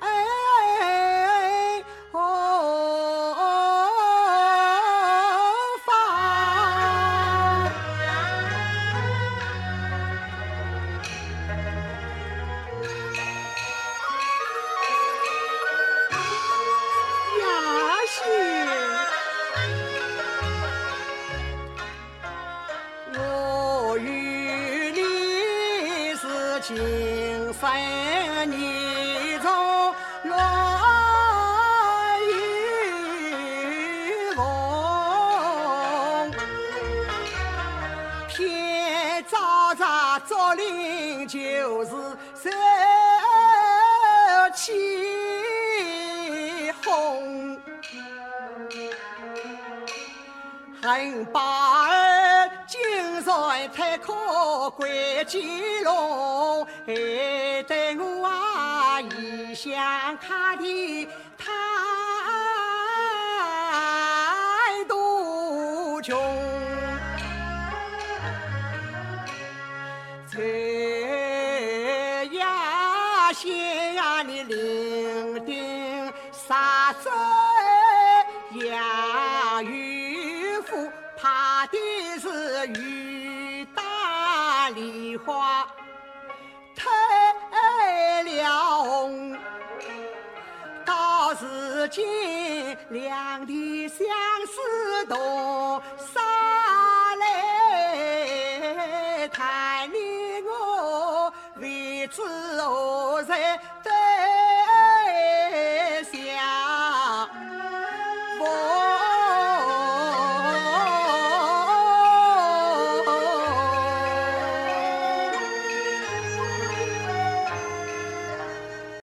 哎，哦，芳，要是我与你是情深意。神。恨把儿今朝太可关金龙，害得我啊异乡卡的穷，在呀县呀里伶仃杀子养育。怕的是雨打梨花太了到如今两地相思多洒泪叹你我未知何在